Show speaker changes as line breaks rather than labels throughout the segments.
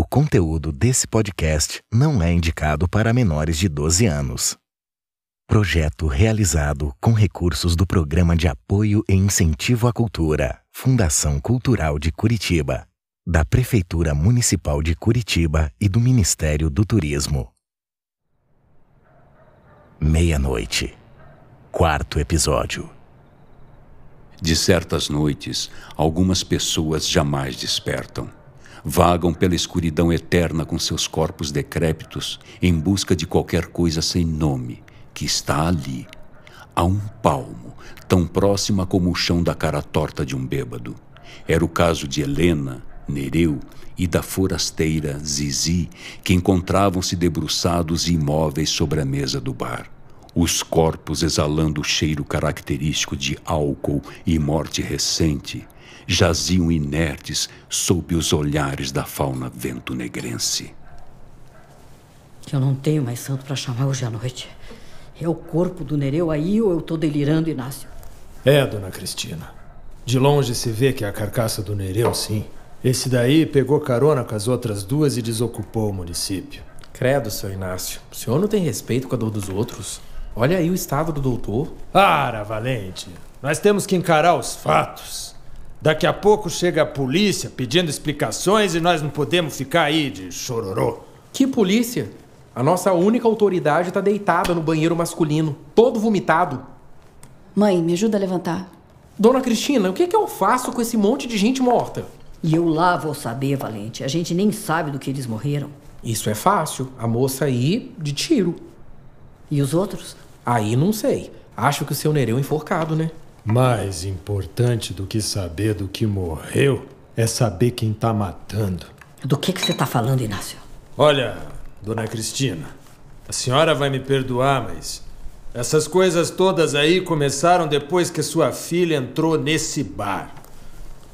O conteúdo desse podcast não é indicado para menores de 12 anos. Projeto realizado com recursos do Programa de Apoio e Incentivo à Cultura, Fundação Cultural de Curitiba, da Prefeitura Municipal de Curitiba e do Ministério do Turismo. Meia-noite. Quarto episódio.
De certas noites, algumas pessoas jamais despertam. Vagam pela escuridão eterna com seus corpos decrépitos em busca de qualquer coisa sem nome que está ali, a um palmo, tão próxima como o chão da cara torta de um bêbado. Era o caso de Helena, Nereu e da forasteira Zizi, que encontravam-se debruçados e imóveis sobre a mesa do bar. Os corpos exalando o cheiro característico de álcool e morte recente jaziam inertes sob os olhares da fauna ventunegrense.
Eu não tenho mais santo para chamar hoje à noite. É o corpo do Nereu aí ou eu tô delirando, Inácio?
É, dona Cristina. De longe se vê que é a carcaça do Nereu, sim. Esse daí pegou carona com as outras duas e desocupou o município.
Credo, seu Inácio. O senhor não tem respeito com a dor dos outros? Olha aí o estado do doutor.
Para, Valente. Nós temos que encarar os fatos. Daqui a pouco chega a polícia pedindo explicações e nós não podemos ficar aí de chororô.
Que polícia? A nossa única autoridade está deitada no banheiro masculino, todo vomitado.
Mãe, me ajuda a levantar.
Dona Cristina, o que, é que eu faço com esse monte de gente morta?
E eu lá vou saber, Valente. A gente nem sabe do que eles morreram.
Isso é fácil. A moça aí, de tiro.
E os outros?
Aí não sei. Acho que o seu Nereu é enforcado, né?
Mais importante do que saber do que morreu é saber quem tá matando.
Do que, que você tá falando, Inácio?
Olha, dona Cristina, a senhora vai me perdoar, mas essas coisas todas aí começaram depois que sua filha entrou nesse bar.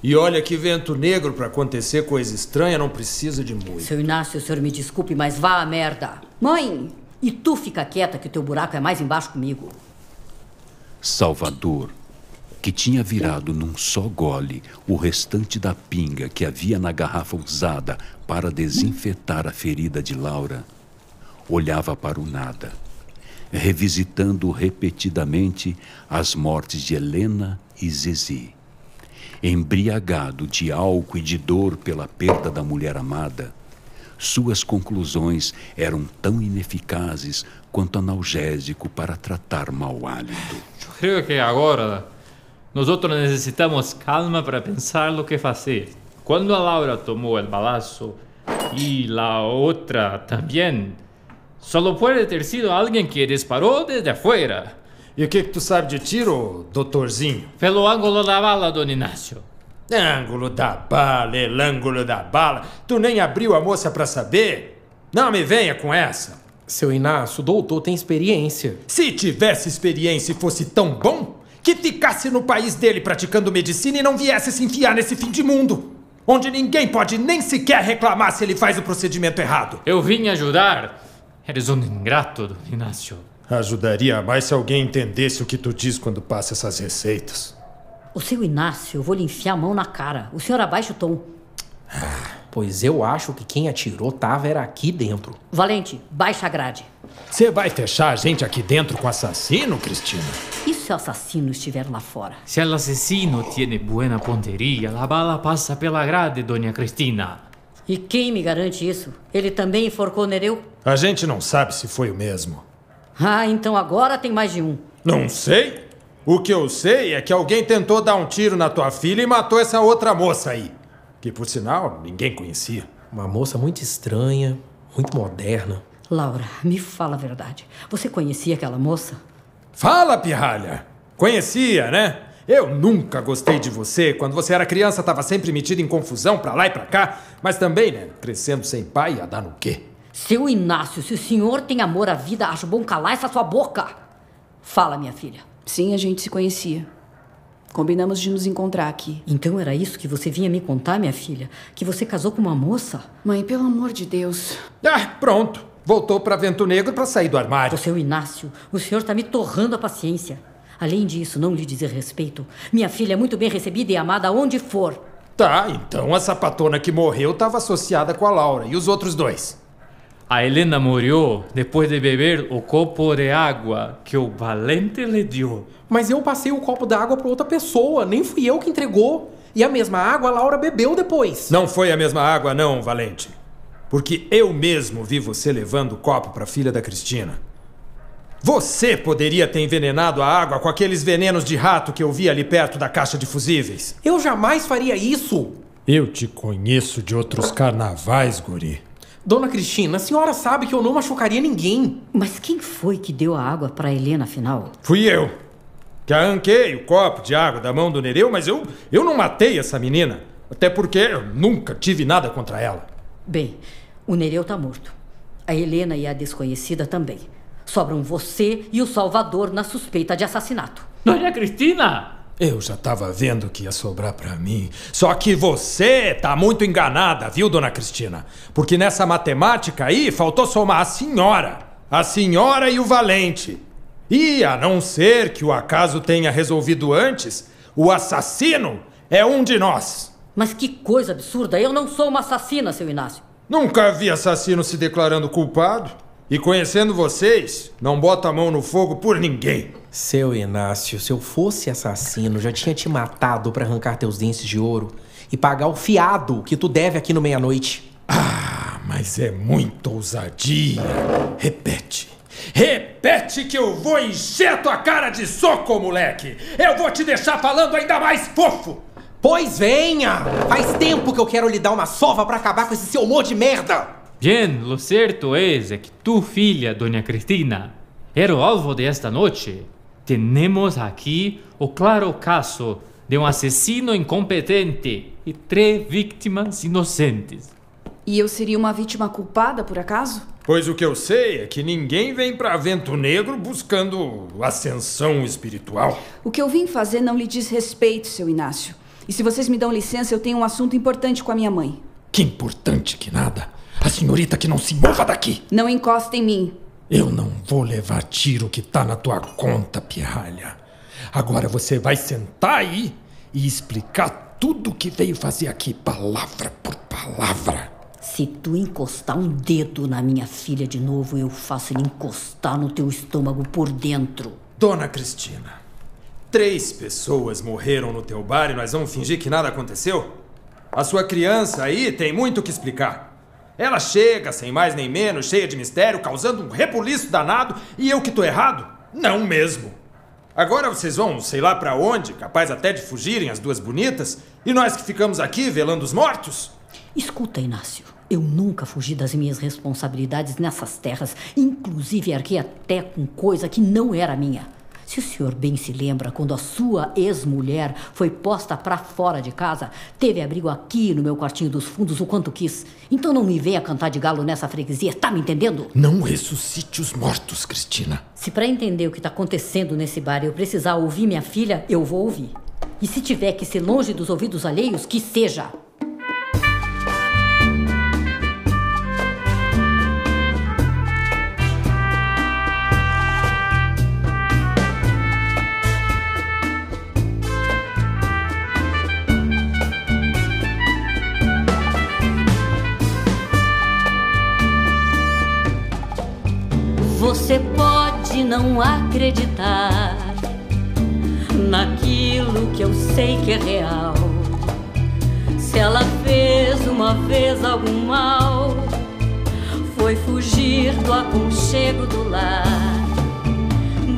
E olha que vento negro para acontecer coisa estranha não precisa de muito.
Seu Inácio, o senhor me desculpe, mas vá à merda. Mãe! E tu fica quieta que o teu buraco é mais embaixo comigo.
Salvador, que tinha virado num só gole o restante da pinga que havia na garrafa usada para desinfetar a ferida de Laura, olhava para o nada, revisitando repetidamente as mortes de Helena e Zizi. Embriagado de álcool e de dor pela perda da mulher amada, suas conclusões eram tão ineficazes quanto analgésico para tratar mau hálito.
Creio que agora nós necessitamos calma para pensar o que fazer. Quando a Laura tomou o balaço e a outra também, só pode ter sido alguém que disparou desde afuera.
E o que, que tu sabe de tiro, doutorzinho?
Pelo ângulo da bala, Dona Inácio.
Ângulo da bala, el ângulo da bala. Tu nem abriu a moça para saber? Não me venha com essa.
Seu Inácio, o doutor tem experiência.
Se tivesse experiência e fosse tão bom, que ficasse no país dele praticando medicina e não viesse se enfiar nesse fim de mundo. Onde ninguém pode nem sequer reclamar se ele faz o procedimento errado.
Eu vim ajudar. Eres um ingrato, Inácio.
Ajudaria mais se alguém entendesse o que tu diz quando passa essas receitas.
O seu Inácio, eu vou lhe enfiar a mão na cara. O senhor abaixa o tom.
Ah, pois eu acho que quem atirou tava era aqui dentro.
Valente, baixa a grade.
Você vai fechar a gente aqui dentro com assassino, Cristina?
E se o assassino estiver lá fora?
Se o assassino tiene buena ponteria, a bala passa pela grade, dona Cristina.
E quem me garante isso? Ele também enforcou Nereu?
A gente não sabe se foi o mesmo.
Ah, então agora tem mais de um.
Não sei. O que eu sei é que alguém tentou dar um tiro na tua filha e matou essa outra moça aí. Que, por sinal, ninguém conhecia.
Uma moça muito estranha, muito moderna.
Laura, me fala a verdade. Você conhecia aquela moça?
Fala, pirralha! Conhecia, né? Eu nunca gostei de você. Quando você era criança, estava sempre metido em confusão pra lá e pra cá. Mas também, né? Crescendo sem pai, ia dar no quê?
Seu Inácio, se o senhor tem amor à vida, acho bom calar essa sua boca. Fala, minha filha.
Sim, a gente se conhecia. Combinamos de nos encontrar aqui.
Então era isso que você vinha me contar, minha filha? Que você casou com uma moça?
Mãe, pelo amor de Deus.
Ah, pronto. Voltou para Vento Negro para sair do armário.
O seu Inácio, o senhor está me torrando a paciência. Além disso, não lhe dizer respeito. Minha filha é muito bem recebida e amada onde for.
Tá, então a sapatona que morreu estava associada com a Laura. E os outros dois?
A Helena morreu depois de beber o copo de água que o valente lhe deu.
Mas eu passei o copo d'água pra outra pessoa, nem fui eu que entregou. E a mesma água a Laura bebeu depois.
Não foi a mesma água, não, Valente. Porque eu mesmo vi você levando o copo para a filha da Cristina. Você poderia ter envenenado a água com aqueles venenos de rato que eu vi ali perto da caixa de fusíveis.
Eu jamais faria isso.
Eu te conheço de outros carnavais, guri.
Dona Cristina, a senhora sabe que eu não machucaria ninguém.
Mas quem foi que deu a água para Helena afinal?
Fui eu. Que arranquei o copo de água da mão do Nereu, mas eu, eu não matei essa menina. Até porque eu nunca tive nada contra ela.
Bem, o Nereu tá morto. A Helena e a desconhecida também. Sobram você e o Salvador na suspeita de assassinato.
Dona Cristina!
Eu já tava vendo que ia sobrar pra mim. Só que você tá muito enganada, viu, dona Cristina? Porque nessa matemática aí faltou somar a senhora. A senhora e o valente. E a não ser que o acaso tenha resolvido antes, o assassino é um de nós.
Mas que coisa absurda! Eu não sou uma assassina, seu Inácio.
Nunca vi assassino se declarando culpado. E conhecendo vocês, não bota a mão no fogo por ninguém.
Seu Inácio, se eu fosse assassino, já tinha te matado pra arrancar teus dentes de ouro e pagar o fiado que tu deve aqui no meia-noite.
Ah, mas é muita ousadia. Repete. Repete que eu vou encher tua cara de soco, moleque! Eu vou te deixar falando ainda mais fofo!
Pois venha! Faz tempo que eu quero lhe dar uma sova pra acabar com esse seu humor de merda!
Bien, lo cierto es que tu filha, Doña Cristina, era o alvo de esta noche. Tenemos aqui o claro caso de um assassino incompetente e três vítimas inocentes.
E eu seria uma vítima culpada, por acaso?
Pois o que eu sei é que ninguém vem pra Vento Negro buscando ascensão espiritual.
O que eu vim fazer não lhe diz respeito, seu Inácio. E se vocês me dão licença, eu tenho um assunto importante com a minha mãe.
Que importante que nada. A senhorita que não se mova daqui.
Não encosta em mim.
Eu não vou levar tiro que tá na tua conta, pirralha. Agora você vai sentar aí e explicar tudo o que veio fazer aqui, palavra por palavra.
Se tu encostar um dedo na minha filha de novo, eu faço ele encostar no teu estômago por dentro.
Dona Cristina, três pessoas morreram no teu bar e nós vamos fingir que nada aconteceu? A sua criança aí tem muito o que explicar. Ela chega, sem mais nem menos, cheia de mistério, causando um rebuliço danado, e eu que tô errado? Não mesmo. Agora vocês vão, sei lá pra onde, capaz até de fugirem as duas bonitas, e nós que ficamos aqui velando os mortos?
Escuta, Inácio. Eu nunca fugi das minhas responsabilidades nessas terras, inclusive arquei até com coisa que não era minha. Se o senhor bem se lembra, quando a sua ex-mulher foi posta pra fora de casa, teve abrigo aqui no meu quartinho dos fundos o quanto quis. Então não me venha cantar de galo nessa freguesia, tá me entendendo?
Não ressuscite os mortos, Cristina.
Se pra entender o que tá acontecendo nesse bar eu precisar ouvir minha filha, eu vou ouvir. E se tiver que ser longe dos ouvidos alheios, que seja. Você pode não acreditar naquilo que eu sei que é real. Se ela fez uma vez algum mal, foi fugir do aconchego do lar.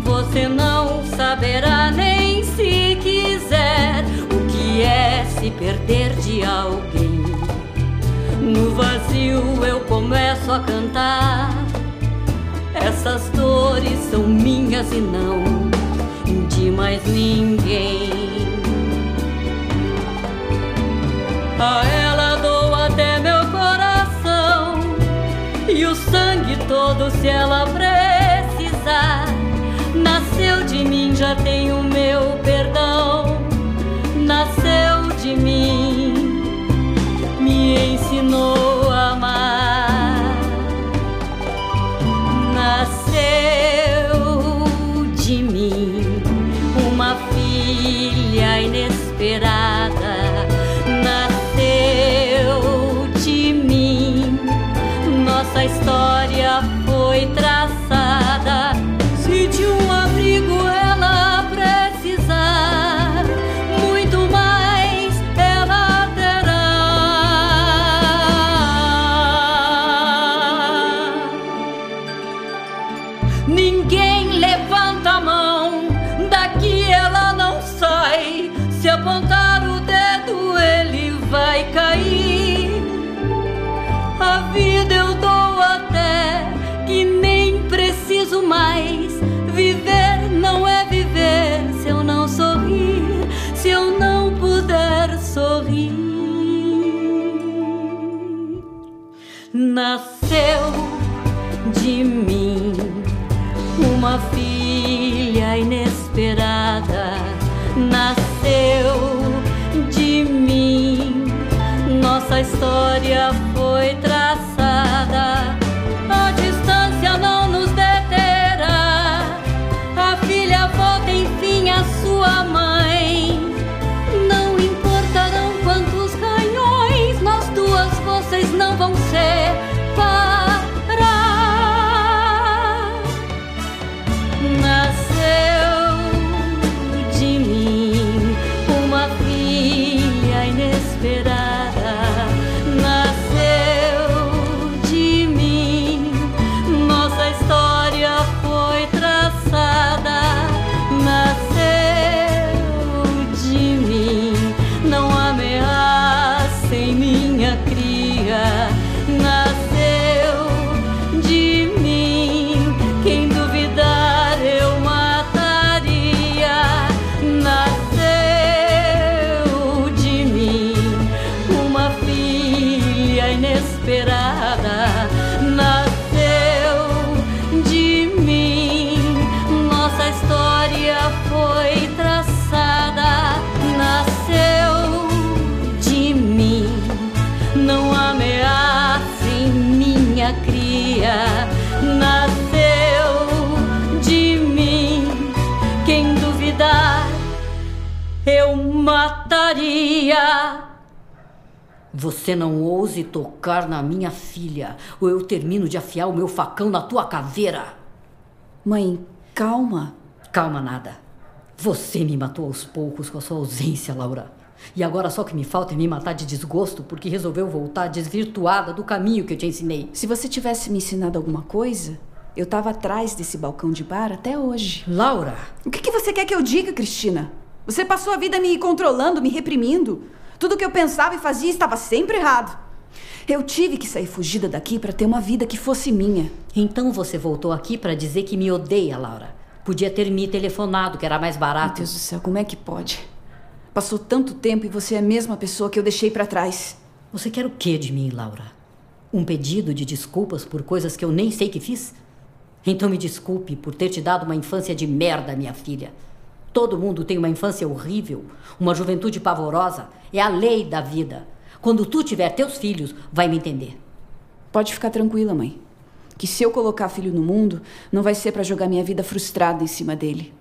Você não saberá nem se quiser o que é se perder de alguém. No vazio eu começo a cantar. Essas dores são minhas e não de mais ninguém. A ela dou até meu coração e o sangue todo se ela precisar. Nasceu de mim, já tem o meu perdão. Nasceu de mim, me ensinou Nasceu de mim uma filha inesperada. Nasceu de mim, nossa história mataria. Você não ouse tocar na minha filha, ou eu termino de afiar o meu facão na tua caveira.
Mãe, calma.
Calma nada. Você me matou aos poucos com a sua ausência, Laura. E agora só o que me falta é me matar de desgosto porque resolveu voltar desvirtuada do caminho que eu te ensinei.
Se você tivesse me ensinado alguma coisa, eu tava atrás desse balcão de bar até hoje.
Laura,
O que, que você quer que eu diga, Cristina? Você passou a vida me controlando, me reprimindo. Tudo que eu pensava e fazia estava sempre errado. Eu tive que sair fugida daqui para ter uma vida que fosse minha.
então você voltou aqui para dizer que me odeia, Laura. Podia ter me telefonado, que era mais
Meu
barato.
Deus do céu, como é que pode? Passou tanto tempo e você é a mesma pessoa que eu deixei para trás.
Você quer o que de mim, Laura? Um pedido de desculpas por coisas que eu nem sei que fiz? Então me desculpe por ter te dado uma infância de merda, minha filha. Todo mundo tem uma infância horrível, uma juventude pavorosa. É a lei da vida. Quando tu tiver teus filhos, vai me entender.
Pode ficar tranquila, mãe. Que se eu colocar filho no mundo, não vai ser para jogar minha vida frustrada em cima dele.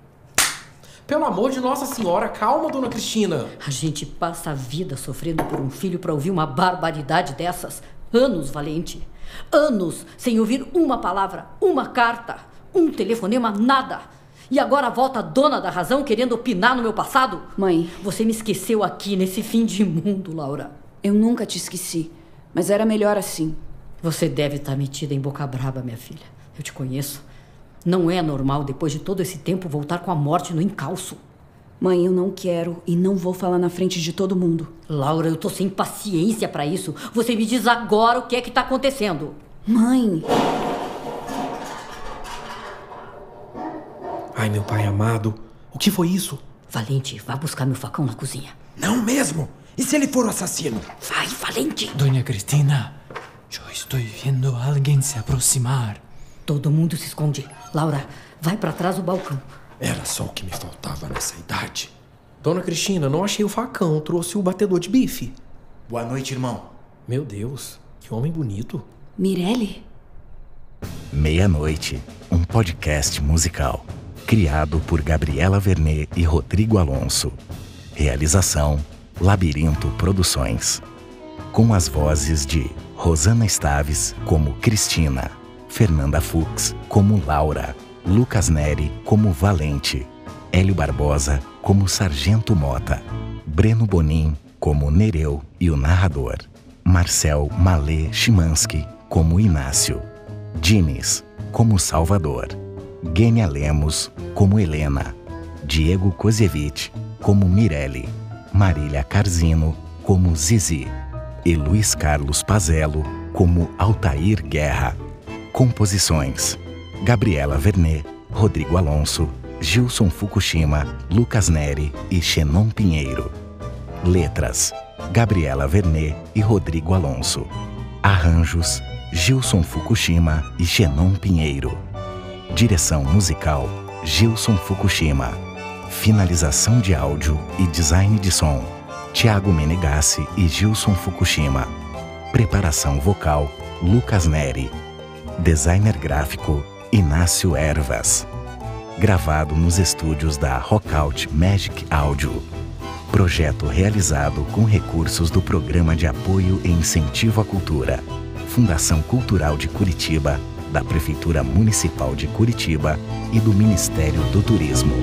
Pelo amor de Nossa Senhora, calma, dona Cristina.
A gente passa a vida sofrendo por um filho para ouvir uma barbaridade dessas. Anos, Valente. Anos sem ouvir uma palavra, uma carta, um telefonema, nada. E agora volta a dona da razão querendo opinar no meu passado?
Mãe,
Você me esqueceu aqui nesse fim de mundo, Laura.
eu nunca te esqueci, mas era melhor assim.
Você deve estar metida em boca braba, minha filha. Eu te conheço. Não é normal, depois de todo esse tempo, voltar com a morte no encalço.
Mãe, eu não quero e não vou falar na frente de todo mundo.
Laura, eu tô sem paciência pra isso. Você me diz agora o que é que tá acontecendo.
Mãe,
Ai, meu pai amado, o que foi isso?
Valente, vá buscar meu facão na cozinha.
Não mesmo? E se ele for o assassino?
Vai, Valente!
Doña Cristina, yo estoy viendo a alguien se aproximar.
Todo mundo se esconde. Laura, vai pra trás do balcão.
Era só o que me faltava nessa idade.
Dona Cristina, não achei o facão, trouxe o batedor de bife.
Boa noite, irmão.
Meu Deus, que homem bonito.
Mirelle?
Meia-noite, um podcast musical. Criado por Gabriela Vernet e Rodrigo Alonso. Realização: Labirinto Produções. com as vozes de Rosana Staves como Cristina, Fernanda Fux como Laura, Lucas Neri como Valente, Hélio Barbosa como Sargento Mota, Breno Bonin como Nereu e o narrador, Marcel Malê Chimansky como Inácio, Dines como Salvador, Gênia Lemos como Helena, Diego Kozievich como Mirelle, Marília Carzino como Zizi e Luiz Carlos Pazello como Altair Guerra. Composições: Gabriela Vernet, Rodrigo Alonso, Gilson Fukushima, Lucas Neri e Xenon Pinheiro. Letras: Gabriela Vernet e Rodrigo Alonso. Arranjos: Gilson Fukushima e Xenon Pinheiro. Direção musical: Gilson Fukushima. Finalização de áudio e design de som: Tiago Menegassi e Gilson Fukushima. Preparação vocal: Lucas Neri. Designer gráfico: Inácio Ervas. Gravado nos estúdios da Rockout Magic Audio. Projeto realizado com recursos do Programa de Apoio e Incentivo à Cultura. Fundação Cultural de Curitiba, da Prefeitura Municipal de Curitiba e do Ministério do Turismo.